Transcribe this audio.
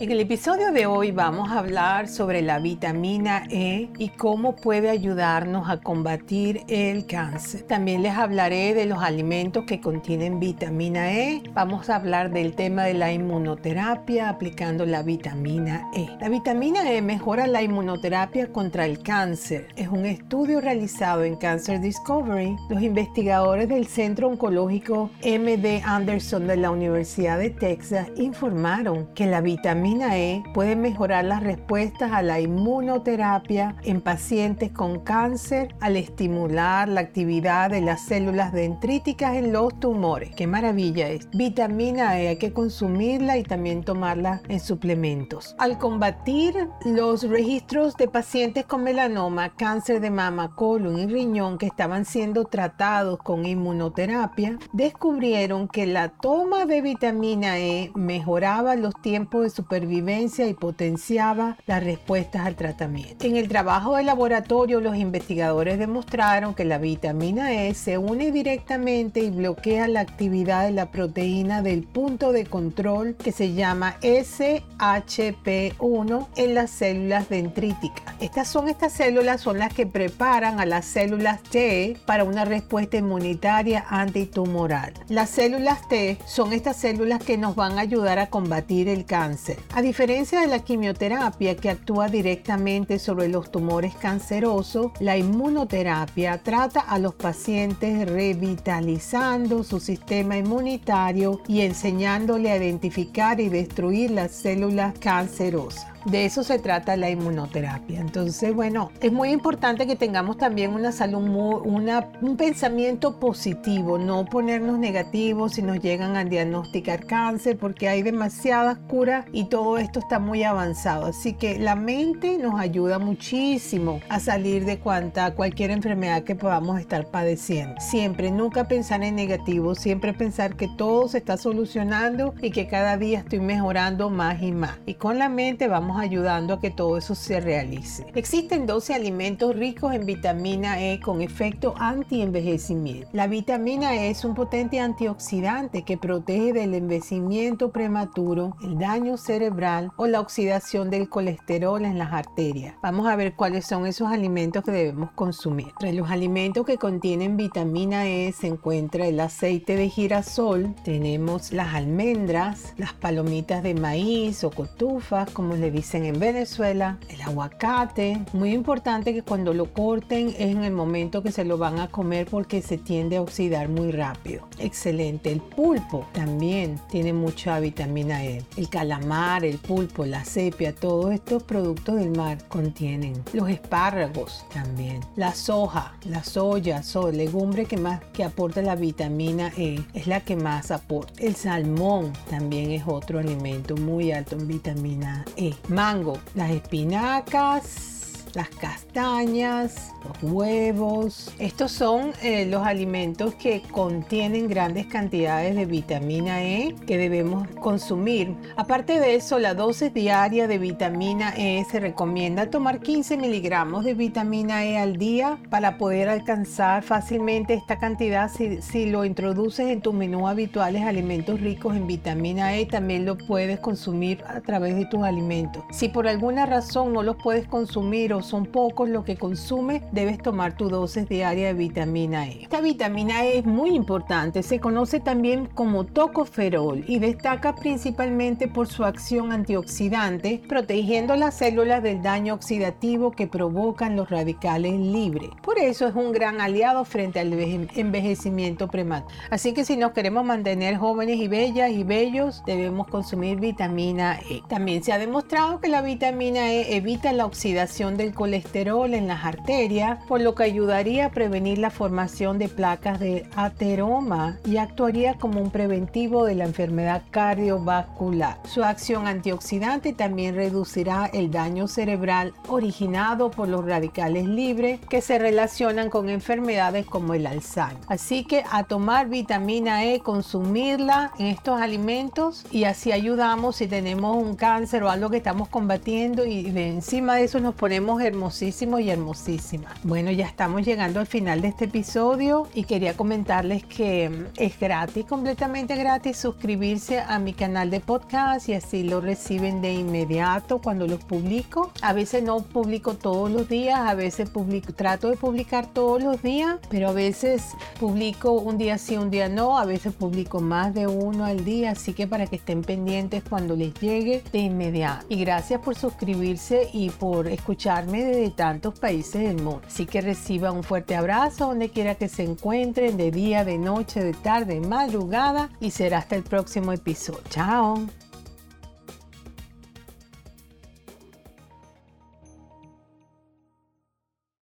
En el episodio de hoy vamos a hablar sobre la vitamina E y cómo puede ayudarnos a combatir el cáncer. También les hablaré de los alimentos que contienen vitamina E. Vamos a hablar del tema de la inmunoterapia aplicando la vitamina E. La vitamina E mejora la inmunoterapia contra el cáncer. Es un estudio realizado en Cancer Discovery. Los investigadores del Centro Oncológico MD Anderson de la Universidad de Texas informaron que la vitamina vitamina E puede mejorar las respuestas a la inmunoterapia en pacientes con cáncer al estimular la actividad de las células dendríticas en los tumores. ¡Qué maravilla es! Vitamina E hay que consumirla y también tomarla en suplementos. Al combatir los registros de pacientes con melanoma, cáncer de mama, colon y riñón que estaban siendo tratados con inmunoterapia, descubrieron que la toma de vitamina E mejoraba los tiempos de supervivencia vivencia y potenciaba las respuestas al tratamiento. En el trabajo de laboratorio, los investigadores demostraron que la vitamina E se une directamente y bloquea la actividad de la proteína del punto de control que se llama SHP1 en las células dendríticas. Estas son estas células son las que preparan a las células T para una respuesta inmunitaria antitumoral. Las células T son estas células que nos van a ayudar a combatir el cáncer. A diferencia de la quimioterapia que actúa directamente sobre los tumores cancerosos, la inmunoterapia trata a los pacientes revitalizando su sistema inmunitario y enseñándole a identificar y destruir las células cancerosas. De eso se trata la inmunoterapia. Entonces, bueno, es muy importante que tengamos también una salud, un pensamiento positivo, no ponernos negativos si nos llegan a diagnosticar cáncer, porque hay demasiadas curas y todo esto está muy avanzado. Así que la mente nos ayuda muchísimo a salir de cuanta, cualquier enfermedad que podamos estar padeciendo. Siempre, nunca pensar en negativo, siempre pensar que todo se está solucionando y que cada día estoy mejorando más y más. Y con la mente vamos ayudando a que todo eso se realice. Existen 12 alimentos ricos en vitamina E con efecto anti-envejecimiento. La vitamina E es un potente antioxidante que protege del envejecimiento prematuro, el daño cerebral o la oxidación del colesterol en las arterias. Vamos a ver cuáles son esos alimentos que debemos consumir. Entre los alimentos que contienen vitamina E se encuentra el aceite de girasol, tenemos las almendras, las palomitas de maíz o cotufas, como le dicen en Venezuela, el aguacate. Muy importante que cuando lo corten es en el momento que se lo van a comer porque se tiende a oxidar muy rápido. Excelente. El pulpo también tiene mucha vitamina E. El calamar, el pulpo, la sepia, todos estos productos del mar contienen. Los espárragos también. La soja, la soya, so, legumbre que más que aporta la vitamina E es la que más aporta. El salmón también es otro alimento muy alto en vitamina E mango, las espinacas, las castañas, los huevos. Estos son eh, los alimentos que contienen grandes cantidades de vitamina E que debemos consumir. Aparte de eso, la dosis diaria de vitamina E se recomienda tomar 15 miligramos de vitamina E al día para poder alcanzar fácilmente esta cantidad. Si, si lo introduces en tu menú habituales alimentos ricos en vitamina E, también lo puedes consumir a través de tus alimentos. Si por alguna razón no los puedes consumir o son pocos lo que consume, debes tomar tu dosis diaria de vitamina E. Esta vitamina E es muy importante, se conoce también como tocoferol y destaca principalmente por su acción antioxidante, protegiendo las células del daño oxidativo que provocan los radicales libres. Por eso es un gran aliado frente al envejecimiento prematuro. Así que si nos queremos mantener jóvenes y bellas y bellos, debemos consumir vitamina E. También se ha demostrado que la vitamina E evita la oxidación del el colesterol en las arterias, por lo que ayudaría a prevenir la formación de placas de ateroma y actuaría como un preventivo de la enfermedad cardiovascular. Su acción antioxidante también reducirá el daño cerebral originado por los radicales libres que se relacionan con enfermedades como el Alzheimer. Así que a tomar vitamina E, consumirla en estos alimentos y así ayudamos si tenemos un cáncer o algo que estamos combatiendo y encima de eso nos ponemos hermosísimos y hermosísimas. Bueno, ya estamos llegando al final de este episodio y quería comentarles que mm, es gratis, completamente gratis suscribirse a mi canal de podcast y así lo reciben de inmediato cuando los publico. A veces no publico todos los días, a veces publico, trato de publicar todos los días, pero a veces publico un día sí, un día no, a veces publico más de uno al día, así que para que estén pendientes cuando les llegue de inmediato. Y gracias por suscribirse y por escucharme desde tantos países del mundo. Así que reciba un fuerte abrazo donde quiera que se encuentren, de día, de noche, de tarde, de madrugada y será hasta el próximo episodio. Chao.